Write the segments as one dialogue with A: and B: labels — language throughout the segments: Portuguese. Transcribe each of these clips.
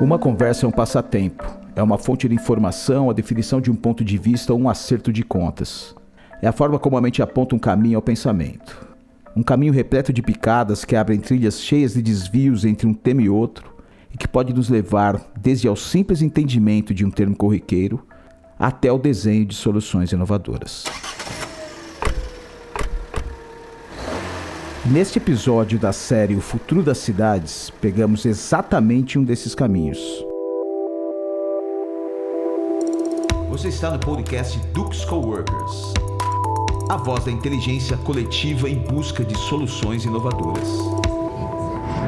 A: Uma conversa é um passatempo, é uma fonte de informação, a definição de um ponto de vista ou um acerto de contas. É a forma como a mente aponta um caminho ao pensamento. Um caminho repleto de picadas que abrem trilhas cheias de desvios entre um tema e outro e que pode nos levar desde ao simples entendimento de um termo corriqueiro até o desenho de soluções inovadoras. Neste episódio da série O Futuro das Cidades, pegamos exatamente um desses caminhos. Você está no podcast Dux Coworkers, a voz da inteligência coletiva em busca de soluções inovadoras.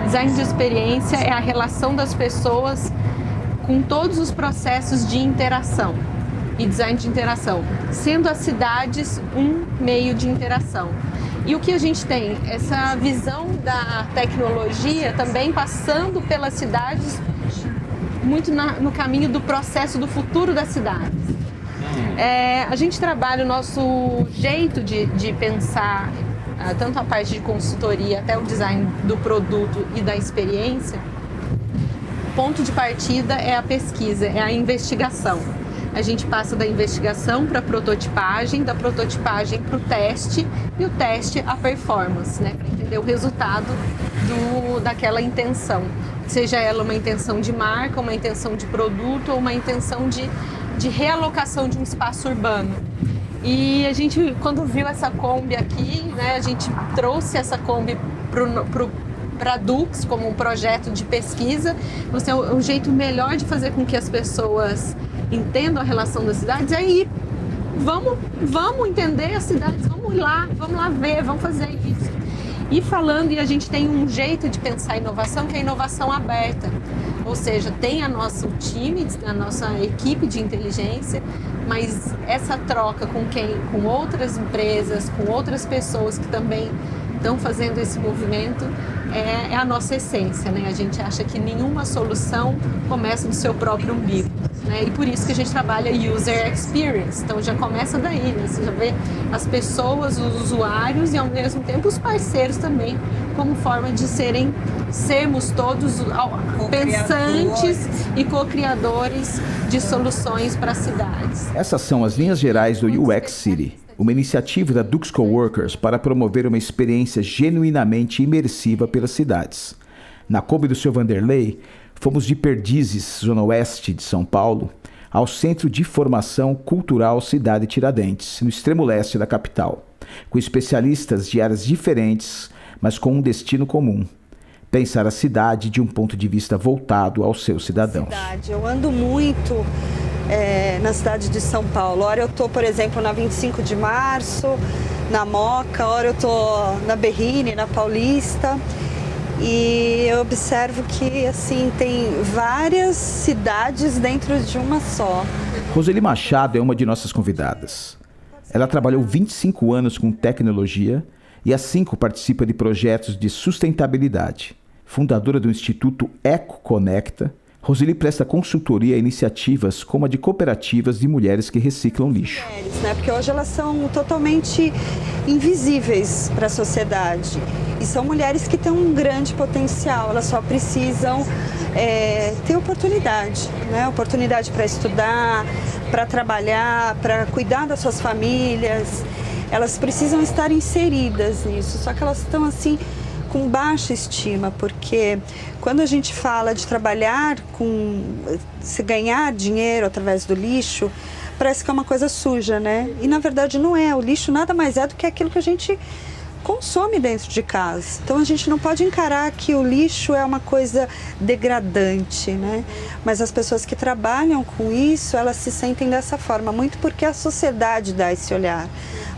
B: Design de experiência é a relação das pessoas com todos os processos de interação e design de interação, sendo as cidades um meio de interação. E o que a gente tem? Essa visão da tecnologia também passando pelas cidades, muito na, no caminho do processo do futuro das cidades. É, a gente trabalha o nosso jeito de, de pensar, uh, tanto a parte de consultoria até o design do produto e da experiência. Ponto de partida é a pesquisa, é a investigação a gente passa da investigação para a prototipagem, da prototipagem para o teste e o teste a performance, né, para entender o resultado do, daquela intenção, seja ela uma intenção de marca, uma intenção de produto ou uma intenção de, de realocação de um espaço urbano. E a gente, quando viu essa Kombi aqui, né, a gente trouxe essa Kombi para a Dux como um projeto de pesquisa. Você é um jeito melhor de fazer com que as pessoas entendam a relação das cidades, é ir. Vamos, vamos entender as cidades, vamos lá, vamos lá ver, vamos fazer isso. E falando, e a gente tem um jeito de pensar inovação que é a inovação aberta. Ou seja, tem a nosso time, a nossa equipe de inteligência, mas essa troca com quem? Com outras empresas, com outras pessoas que também estão fazendo esse movimento é, é, a nossa essência, né? A gente acha que nenhuma solução começa no seu próprio umbigo. Né? E por isso que a gente trabalha user experience. Então já começa daí, né? Você já vê as pessoas, os usuários e ao mesmo tempo os parceiros também, como forma de serem, sermos todos pensantes e co-criadores de soluções para as cidades.
A: Essas são as linhas gerais do UX City uma iniciativa da Dux Coworkers para promover uma experiência genuinamente imersiva pelas cidades. Na Kombi do seu Vanderlei, fomos de Perdizes, zona oeste de São Paulo, ao Centro de Formação Cultural Cidade Tiradentes, no extremo leste da capital, com especialistas de áreas diferentes, mas com um destino comum: pensar a cidade de um ponto de vista voltado aos seus cidadãos.
C: Cidade. Eu ando muito é, na cidade de São Paulo. Hora eu tô, por exemplo, na 25 de março, na Moca, hora eu tô na Berrine, na Paulista. E eu observo que assim tem várias cidades dentro de uma só.
A: Roseli Machado é uma de nossas convidadas. Ela trabalhou 25 anos com tecnologia e há cinco participa de projetos de sustentabilidade. Fundadora do Instituto Eco Conecta, Roseli presta consultoria a iniciativas como a de cooperativas de mulheres que reciclam lixo.
C: Né? Porque hoje elas são totalmente invisíveis para a sociedade. E são mulheres que têm um grande potencial, elas só precisam é, ter oportunidade, né? Oportunidade para estudar, para trabalhar, para cuidar das suas famílias. Elas precisam estar inseridas nisso, só que elas estão assim com baixa estima, porque quando a gente fala de trabalhar com se ganhar dinheiro através do lixo, parece que é uma coisa suja, né? E na verdade não é. O lixo nada mais é do que aquilo que a gente consome dentro de casa. Então a gente não pode encarar que o lixo é uma coisa degradante, né? Mas as pessoas que trabalham com isso, elas se sentem dessa forma, muito porque a sociedade dá esse olhar.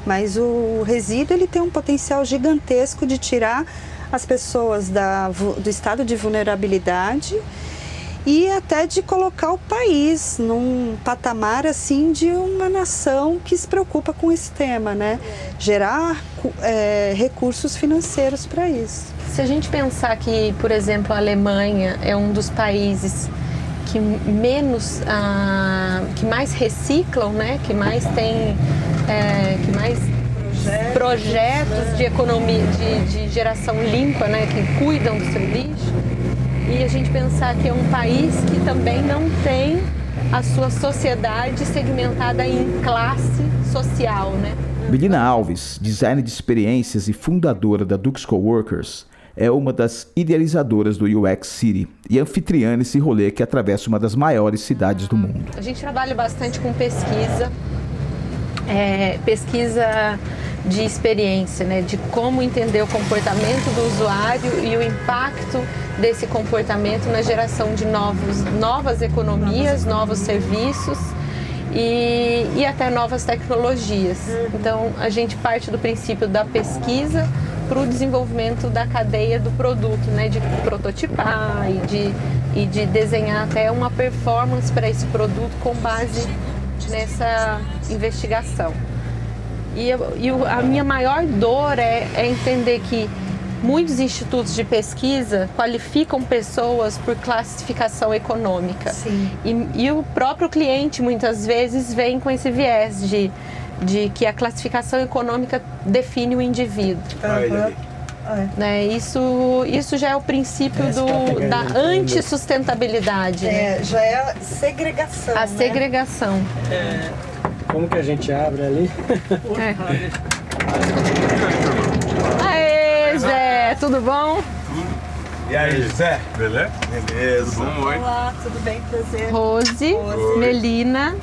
C: Mas o resíduo ele tem um potencial gigantesco de tirar as pessoas da, do estado de vulnerabilidade e até de colocar o país num patamar assim de uma nação que se preocupa com esse tema, né? Gerar é, recursos financeiros para isso.
B: Se a gente pensar que, por exemplo, a Alemanha é um dos países que menos, ah, que mais reciclam, né? Que mais tem, é, que mais projetos de economia, de, de, geração limpa, né, que cuidam do seu lixo, e a gente pensar que é um país que também não tem a sua sociedade segmentada em classe social, né?
A: Melina Alves, designer de experiências e fundadora da Dux Coworkers, é uma das idealizadoras do UX City e anfitriã nesse rolê que atravessa uma das maiores cidades do mundo.
B: A gente trabalha bastante com pesquisa, é, pesquisa de experiência, né, de como entender o comportamento do usuário e o impacto desse comportamento na geração de novos, novas economias, novos serviços e, e até novas tecnologias. Então, a gente parte do princípio da pesquisa para o desenvolvimento da cadeia do produto, né, de prototipar e de, e de desenhar até uma performance para esse produto com base nessa investigação. E, eu, e a minha maior dor é, é entender que muitos institutos de pesquisa qualificam pessoas por classificação econômica. E, e, o próprio cliente muitas vezes vem com esse viés de, de que a classificação econômica define o indivíduo. Uhum. É. Né? Isso, isso já é o princípio do, da antissustentabilidade.
C: É, né? Já é a segregação.
B: A
C: né?
B: segregação.
D: É, como que a gente abre ali? É.
B: Aê, Zé, tudo bom?
E: E aí, Zé?
F: Beleza?
E: Beleza.
F: Tudo bom? Oi.
C: Olá, tudo bem? Prazer.
B: Rose, Rose. Melina,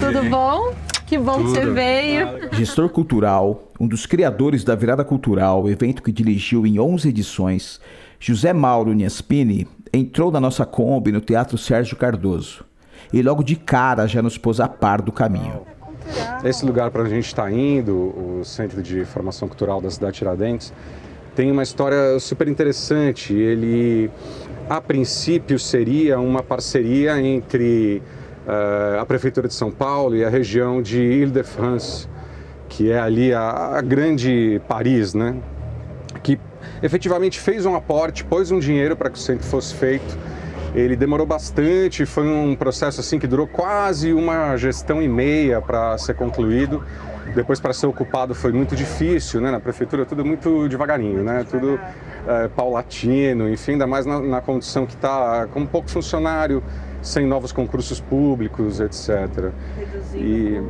B: tudo bom? Que bom tudo. que você veio.
A: Gestor cultural, um dos criadores da Virada Cultural, evento que dirigiu em 11 edições, José Mauro Niaspini entrou na nossa Kombi no Teatro Sérgio Cardoso. E logo de cara já nos pôs a par do caminho.
F: Esse lugar para a gente está indo, o Centro de Formação Cultural da cidade de Tiradentes, tem uma história super interessante. Ele, a princípio, seria uma parceria entre uh, a Prefeitura de São Paulo e a região de Ile-de-France, que é ali a, a grande Paris, né? Que efetivamente fez um aporte, pôs um dinheiro para que o centro fosse feito ele demorou bastante, foi um processo assim que durou quase uma gestão e meia para ser concluído. Depois para ser ocupado foi muito difícil, né? Na prefeitura tudo muito devagarinho, né? Tudo é, paulatino, enfim, ainda mais na, na condição que está com pouco funcionário, sem novos concursos públicos, etc.
C: Reduzindo e...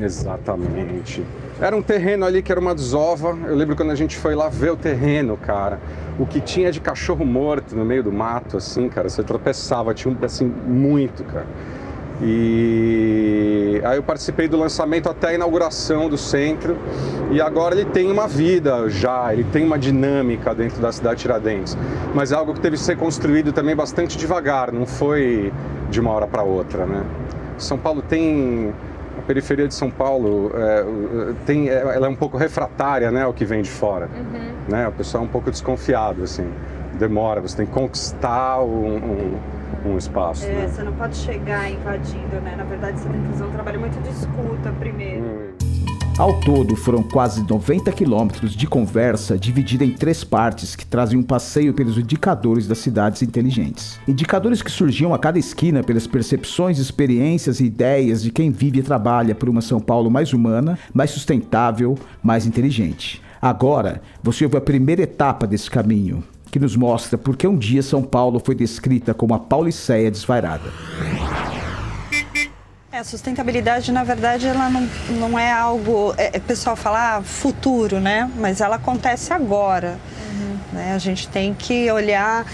F: Exatamente. Era um terreno ali que era uma desova. Eu lembro quando a gente foi lá ver o terreno, cara o que tinha de cachorro morto no meio do mato, assim, cara, você tropeçava, tinha um, assim, muito, cara. E aí eu participei do lançamento até a inauguração do centro e agora ele tem uma vida já, ele tem uma dinâmica dentro da cidade de Tiradentes. Mas é algo que teve que ser construído também bastante devagar, não foi de uma hora para outra, né? São Paulo tem periferia de São Paulo é, tem, é, ela é um pouco refratária, né, ao que vem de fora. Uhum. Né? O pessoal é um pouco desconfiado, assim. Demora, você tem que conquistar um, um, um espaço.
C: É,
F: né?
C: você não pode chegar invadindo, né? Na verdade, você tem que fazer um trabalho muito de escuta primeiro. Hum.
A: Ao todo, foram quase 90 quilômetros de conversa dividida em três partes que trazem um passeio pelos indicadores das cidades inteligentes. Indicadores que surgiam a cada esquina pelas percepções, experiências e ideias de quem vive e trabalha por uma São Paulo mais humana, mais sustentável, mais inteligente. Agora, você ouve a primeira etapa desse caminho, que nos mostra por que um dia São Paulo foi descrita como a Pauliceia desvairada.
C: É, a sustentabilidade, na verdade, ela não, não é algo. É, o pessoal fala ah, futuro, né? Mas ela acontece agora. Uhum. Né? A gente tem que olhar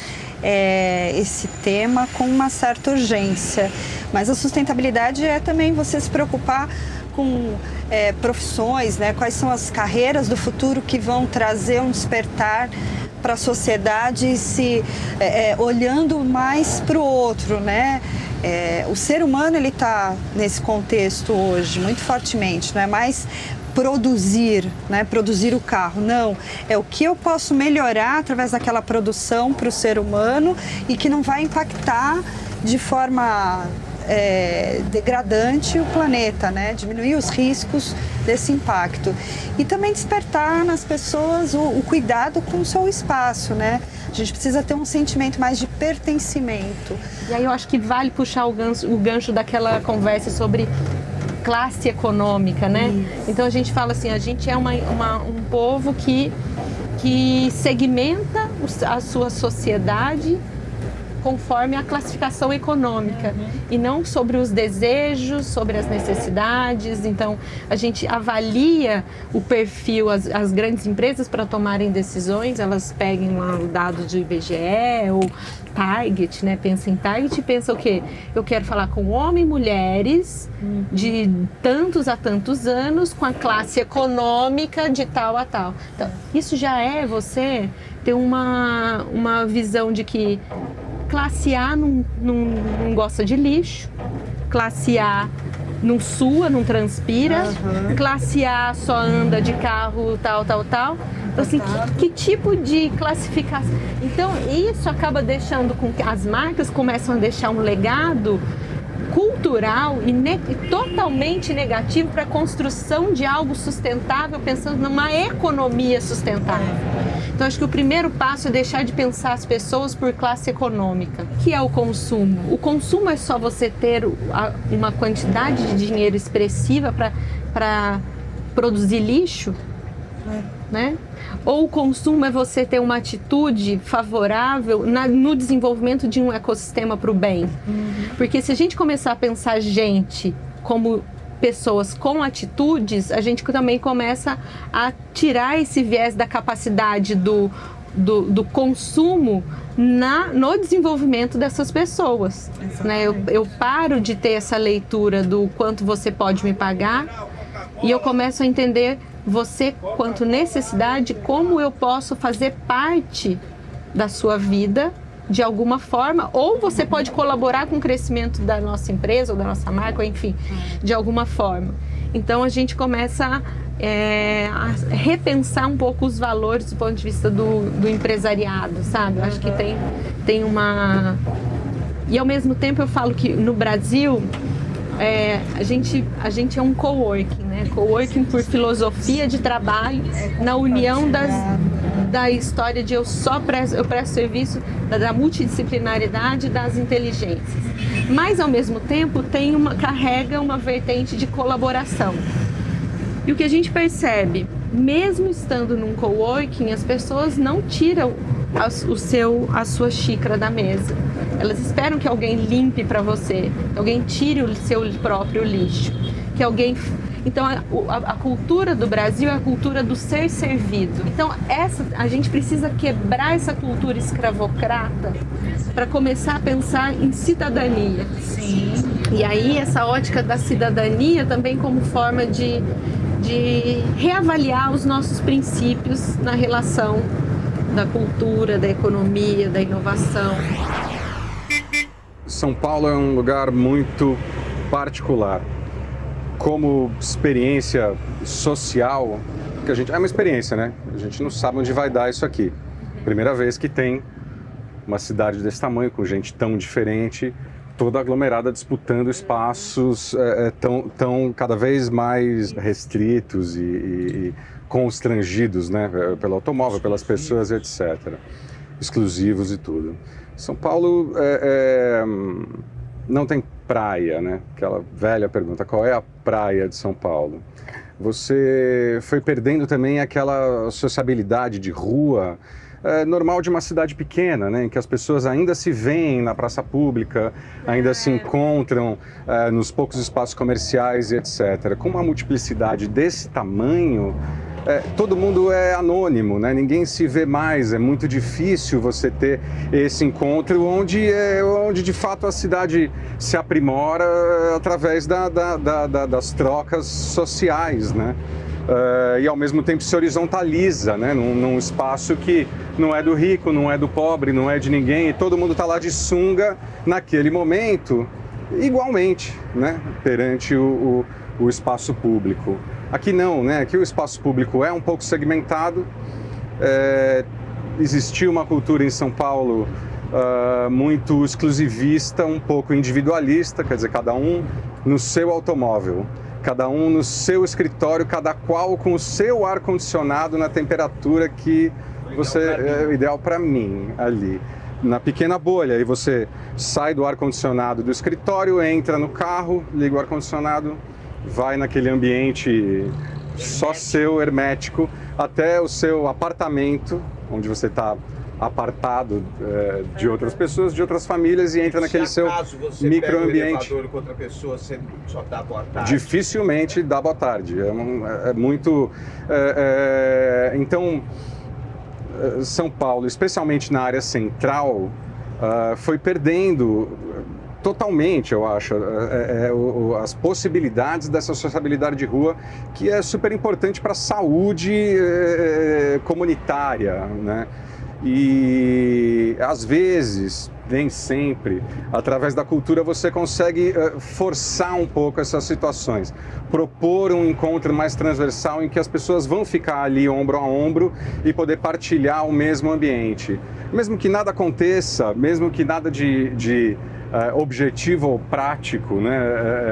C: é, esse tema com uma certa urgência. Mas a sustentabilidade é também você se preocupar com é, profissões, né? quais são as carreiras do futuro que vão trazer um despertar para a sociedade se é, é olhando mais para o outro, né? É, o ser humano ele está nesse contexto hoje muito fortemente, não é mais produzir, né, produzir o carro, não, é o que eu posso melhorar através daquela produção para o ser humano e que não vai impactar de forma é, degradante o planeta, né? diminuir os riscos desse impacto. E também despertar nas pessoas o, o cuidado com o seu espaço. Né? A gente precisa ter um sentimento mais de pertencimento.
B: E aí eu acho que vale puxar o gancho, o gancho daquela conversa sobre classe econômica, né? Isso. Então a gente fala assim, a gente é uma, uma, um povo que, que segmenta a sua sociedade conforme a classificação econômica uhum. e não sobre os desejos, sobre as necessidades. Então, a gente avalia o perfil, as, as grandes empresas para tomarem decisões, elas peguem lá o dado do IBGE ou target, né? Pensa em target e pensa o quê? Eu quero falar com homens e mulheres uhum. de tantos a tantos anos com a classe econômica de tal a tal. Então, isso já é você ter uma, uma visão de que classe A não, não, não gosta de lixo, classe A não sua, não transpira, uhum. classe A só anda de carro tal, tal, tal. Então, assim, que, que, tipo de classificação? Então, isso acaba deixando com que as marcas começam a deixar um legado cultural e, ne totalmente negativo para a construção de algo sustentável, pensando numa economia sustentável. Então, acho que o primeiro passo é deixar de pensar as pessoas por classe econômica, que é o consumo. O consumo é só você ter uma quantidade de dinheiro expressiva para produzir lixo, é. Né? Ou o consumo é você ter uma atitude favorável na, no desenvolvimento de um ecossistema para o bem. Uhum. Porque se a gente começar a pensar gente como pessoas com atitudes, a gente também começa a tirar esse viés da capacidade do, do, do consumo na, no desenvolvimento dessas pessoas. Né? Eu, eu paro de ter essa leitura do quanto você pode me pagar e eu começo a entender você quanto necessidade, como eu posso fazer parte da sua vida de alguma forma, ou você pode colaborar com o crescimento da nossa empresa ou da nossa marca, enfim, de alguma forma. Então a gente começa é, a repensar um pouco os valores do ponto de vista do, do empresariado, sabe? Eu acho que tem, tem uma. E ao mesmo tempo eu falo que no Brasil é, a, gente, a gente é um coworking, né? Coworking por filosofia de trabalho, na união das, da história de eu só presto, eu presto serviço da, da multidisciplinaridade das inteligências. Mas ao mesmo tempo tem uma, carrega uma vertente de colaboração. E o que a gente percebe, mesmo estando num coworking, as pessoas não tiram a, o seu, a sua xícara da mesa. Elas esperam que alguém limpe para você, que alguém tire o seu próprio lixo, que alguém então a, a, a, cultura do Brasil é a cultura do ser servido. Então essa a gente precisa quebrar essa cultura escravocrata para começar a pensar em cidadania.
G: Sim.
B: E aí essa ótica da cidadania também como forma de, de reavaliar os nossos princípios na relação da cultura, da economia, da inovação.
F: São Paulo é um lugar muito particular. Como experiência social, que a gente é uma experiência, né? A gente não sabe onde vai dar isso aqui. Primeira vez que tem uma cidade desse tamanho, com gente tão diferente, toda aglomerada disputando espaços é, é tão, tão cada vez mais restritos e, e, constrangidos né, pelo automóvel, pelas pessoas, etc. Exclusivos e tudo. São Paulo é, é, não tem praia, né? Aquela velha pergunta: qual é a praia de São Paulo? Você foi perdendo também aquela sociabilidade de rua é, normal de uma cidade pequena, né, em que as pessoas ainda se veem na praça pública, ainda se encontram é, nos poucos espaços comerciais e etc. Com uma multiplicidade desse tamanho, é, todo mundo é anônimo, né? ninguém se vê mais, é muito difícil você ter esse encontro onde, é, onde de fato a cidade se aprimora através da, da, da, das trocas sociais. Né? Uh, e ao mesmo tempo se horizontaliza né? Num, num, espaço que não é do rico, não é do pobre, não é de ninguém, e todo mundo está lá de sunga naquele momento, igualmente, né? perante o, o, o espaço público. Aqui não, né? Aqui o espaço público é um pouco segmentado. É, existiu uma cultura em São Paulo uh, muito exclusivista, um pouco individualista, quer dizer, cada um no seu automóvel, cada um no seu escritório, cada qual com o seu ar condicionado na temperatura que você é ideal para mim ali na pequena bolha. E você sai do ar condicionado do escritório, entra no carro, liga o ar condicionado, vai naquele ambiente só seu, hermético, até o seu apartamento, onde você está apartado é, de outras pessoas, de outras famílias e entra naquele seu microambiente.
E: Um com outra pessoa, você só dá boa tarde.
F: Dificilmente dá boa tarde. É, um, é muito. É, é então, é, São Paulo, especialmente na área central, uh, foi perdendo totalmente, eu acho, é, é, o, as possibilidades dessa sociabilidade de rua, que é super importante para a saúde é, comunitária, né? E às vezes, nem sempre, através da cultura você consegue uh, forçar um pouco essas situações, propor um encontro mais transversal em que as pessoas vão ficar ali ombro a ombro e poder partilhar o mesmo ambiente. Mesmo que nada aconteça, mesmo que nada de, de uh, objetivo ou prático né,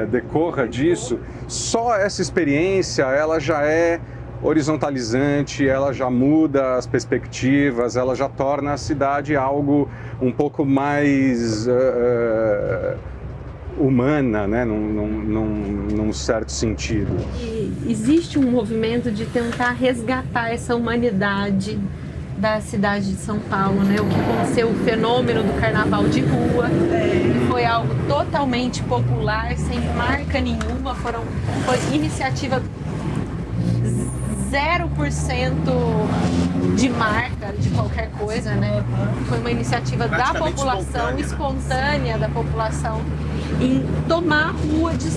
F: uh, decorra disso, só essa experiência ela já é horizontalizante, ela já muda as perspectivas, ela já torna a cidade algo um pouco mais uh, humana, né? num, num, num, certo sentido.
B: Existe um movimento de tentar resgatar essa humanidade da cidade de São Paulo, né? O que aconteceu, o fenômeno do carnaval de rua, é. foi algo totalmente popular, sem marca nenhuma, foram, foi iniciativa 0% de marca de qualquer coisa, né? Foi uma iniciativa da população, espontânea, né? espontânea da população, em tomar a rua de,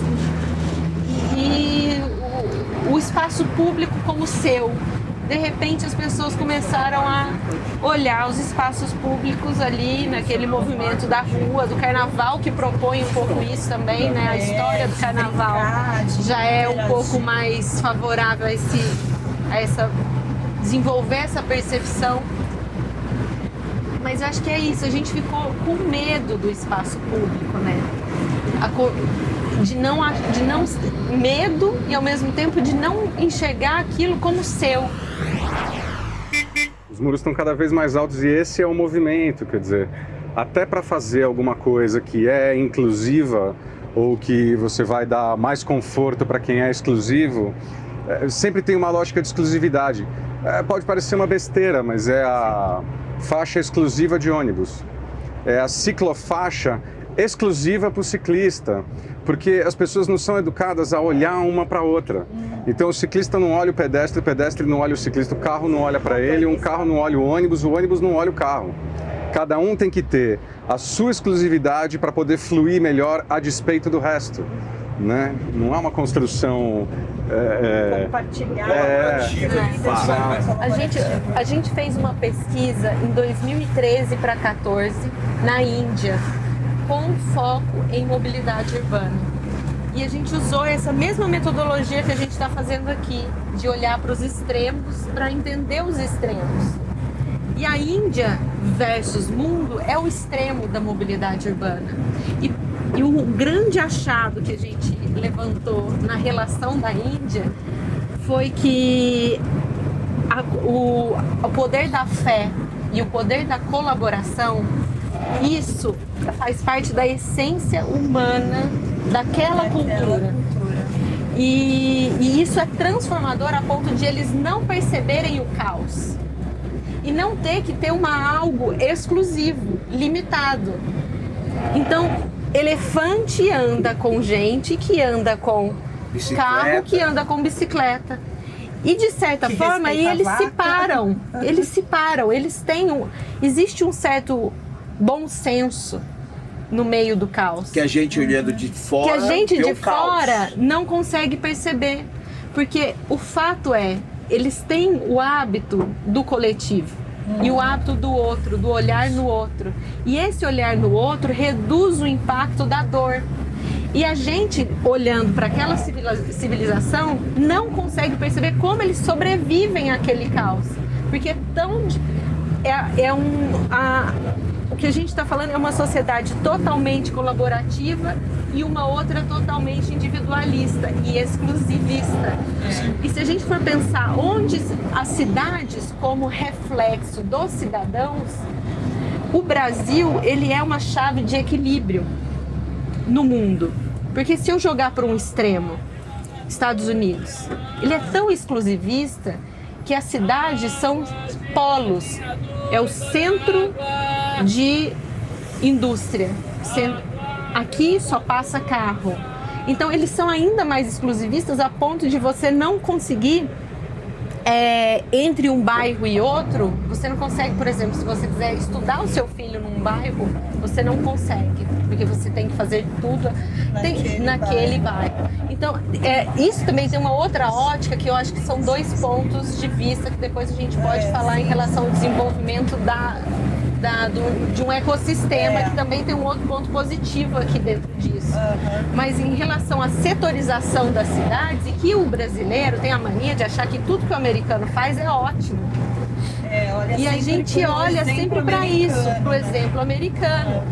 B: e o, o espaço público como seu, de repente as pessoas começaram a olhar os espaços públicos ali naquele movimento da rua, do carnaval que propõe um pouco isso também, né? A história do carnaval já é um pouco mais favorável a esse a essa desenvolver essa percepção. Mas eu acho que é isso, a gente ficou com medo do espaço público, né? de não de não medo e ao mesmo tempo de não enxergar aquilo como seu.
F: Os muros estão cada vez mais altos e esse é o movimento, quer dizer, até para fazer alguma coisa que é inclusiva ou que você vai dar mais conforto para quem é exclusivo, é, sempre tem uma lógica de exclusividade. É, pode parecer uma besteira, mas é a faixa exclusiva de ônibus. É a ciclofaixa exclusiva para o ciclista, porque as pessoas não são educadas a olhar uma para outra. Então o ciclista não olha o pedestre, o pedestre não olha o ciclista, o carro não olha para ele, um carro não olha o ônibus, o ônibus não olha o carro. Cada um tem que ter a sua exclusividade para poder fluir melhor a despeito do resto né? Não é uma construção
B: é, é compartilhada. É, a gente a gente fez uma pesquisa em 2013 para 14 na Índia com foco em mobilidade urbana. E a gente usou essa mesma metodologia que a gente está fazendo aqui, de olhar para os extremos para entender os extremos. E a Índia versus mundo é o extremo da mobilidade urbana. E e o grande achado que a gente levantou na relação da Índia foi que a, o, o poder da fé e o poder da colaboração, isso faz parte da essência humana daquela cultura. E, e, isso é transformador a ponto de eles não perceberem o caos e não ter que ter uma algo exclusivo, limitado. Então, elefante anda com gente que anda com bicicleta. carro, que anda com bicicleta. E de certa que forma, aí eles se param. Eles se param, eles têm um. Existe um certo bom senso no meio do caos.
E: Que a gente olhando de fora.
B: Que a gente de fora caos. não consegue perceber. Porque o fato é, eles têm o hábito do coletivo e o hábito do outro, do olhar no outro. E esse olhar no outro reduz o impacto da dor. E a gente, olhando para aquela civilização, não consegue perceber como eles sobrevivem àquele caos. Porque é tão. É, é um. A, o que a gente está falando é uma sociedade totalmente colaborativa e uma outra totalmente individualista e exclusivista. E se a gente for pensar onde as cidades como reflexo dos cidadãos, o Brasil ele é uma chave de equilíbrio no mundo. Porque se eu jogar para um extremo, Estados Unidos, ele é tão exclusivista que as cidades são polos é o centro de indústria. Aqui só passa carro. Então eles são ainda mais exclusivistas a ponto de você não conseguir é, entre um bairro e outro, você não consegue, por exemplo, se você quiser estudar o seu filho num bairro, você não consegue, porque você tem que fazer tudo naquele, tem, naquele bairro. bairro. Então, é, isso também tem uma outra ótica que eu acho que são dois pontos de vista que depois a gente pode é, falar em relação ao desenvolvimento da, da, do, de um ecossistema é. que também tem um outro ponto positivo aqui dentro disso. Uhum. Mas em relação à setorização das cidades, e que o brasileiro tem a mania de achar que tudo que o americano faz é ótimo. É, e a gente olha sempre para isso, para o exemplo americano.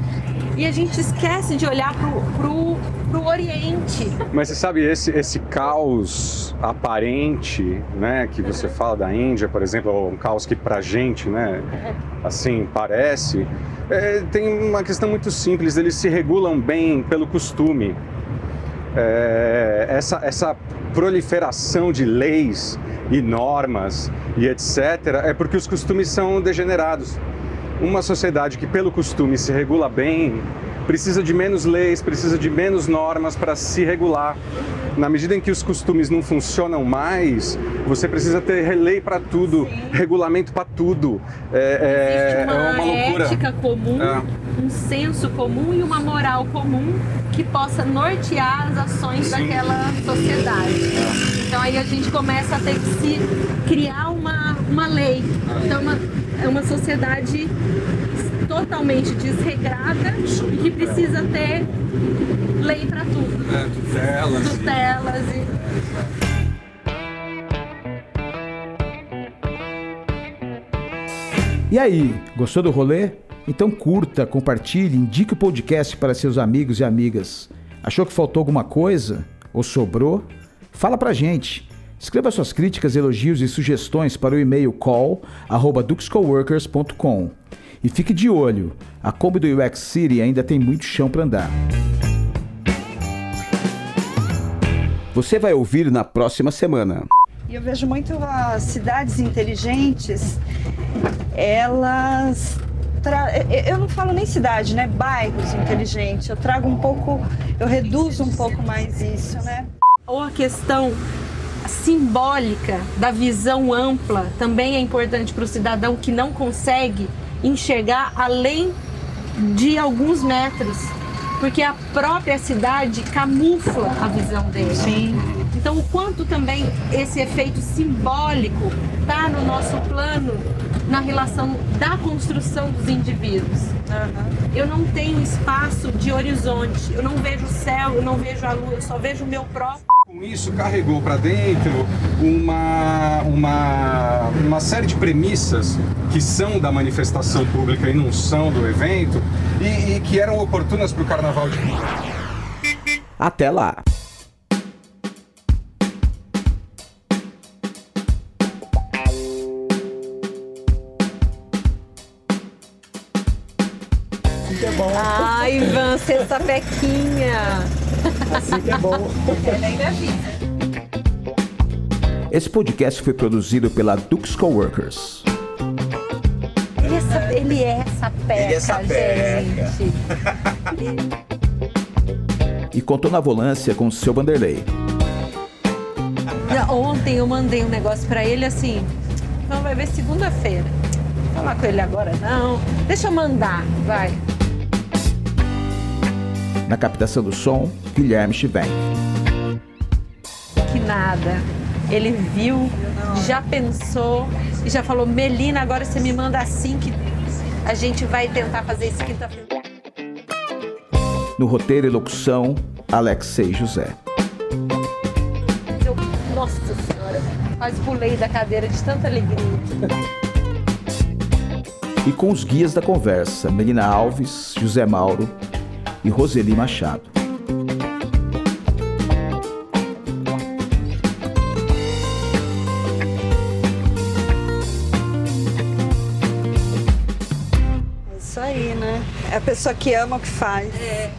B: E a gente esquece de olhar para o para o Oriente.
F: Mas você sabe, esse, esse caos aparente, né, que você fala da Índia, por exemplo, um caos que para a gente, né, assim, parece, é, tem uma questão muito simples, eles se regulam bem pelo costume. É, essa, essa proliferação de leis e normas e etc. é porque os costumes são degenerados. Uma sociedade que pelo costume se regula bem, precisa de menos leis, precisa de menos normas para se regular. Na medida em que os costumes não funcionam mais, você precisa ter lei para tudo, Sim. regulamento para tudo.
B: É, é, uma, é uma loucura. ética comum, é. um senso comum e uma moral comum que possa nortear as ações Sim. daquela sociedade. É. Então aí a gente começa a ter que se criar uma, uma lei. Então uma, é uma sociedade totalmente desregrada e que precisa ter lei para tudo.
F: É, tutelas.
B: Tutelas e...
A: E aí, gostou do rolê? Então curta, compartilhe, indique o podcast para seus amigos e amigas. Achou que faltou alguma coisa? Ou sobrou? Fala pra gente. Escreva suas críticas, elogios e sugestões para o e-mail call@duxcoworkers.com. E fique de olho, a Kombi do UX City ainda tem muito chão para andar. Você vai ouvir na próxima semana.
C: Eu vejo muito as cidades inteligentes, elas Tra... eu não falo nem cidade, né? Bairros inteligentes. Eu trago um pouco, eu reduzo um pouco mais isso, né?
B: Ou a questão simbólica da visão ampla também é importante para o cidadão que não consegue enxergar além de alguns metros, porque a própria cidade camufla a visão dele. Sim. Então, o quanto também esse efeito simbólico está no nosso plano na relação da construção dos indivíduos. Uhum. Eu não tenho espaço de horizonte, eu não vejo o céu, eu não vejo a lua, eu só vejo o meu próprio.
F: Com isso, carregou para dentro uma, uma, uma série de premissas que são da manifestação pública e não são do evento, e, e que eram oportunas para o carnaval de.
A: Até lá!
B: Ai, Ivan, sexta pequinha.
D: Assim que é bom. Ela ainda
A: avisa. Esse podcast foi produzido pela Dux Coworkers.
B: Ele é, ele é sapeca, ele é sapeca. gente.
A: e contou na volância com o seu Vanderlei.
B: Ontem eu mandei um negócio para ele assim, não vai ver segunda-feira. Falar com ele agora não. Deixa eu mandar, vai.
A: Na captação do som, Guilherme Chivenk.
B: Que nada. Ele viu, já pensou e já falou: Melina, agora você me manda assim que a gente vai tentar fazer isso quinta-feira.
A: No roteiro e locução, Alexei José.
B: Eu, nossa Senhora, quase pulei da cadeira de tanta alegria.
A: E com os guias da conversa, Melina Alves, José Mauro, e Roseli Machado.
C: Pessoa que ama o que faz. É.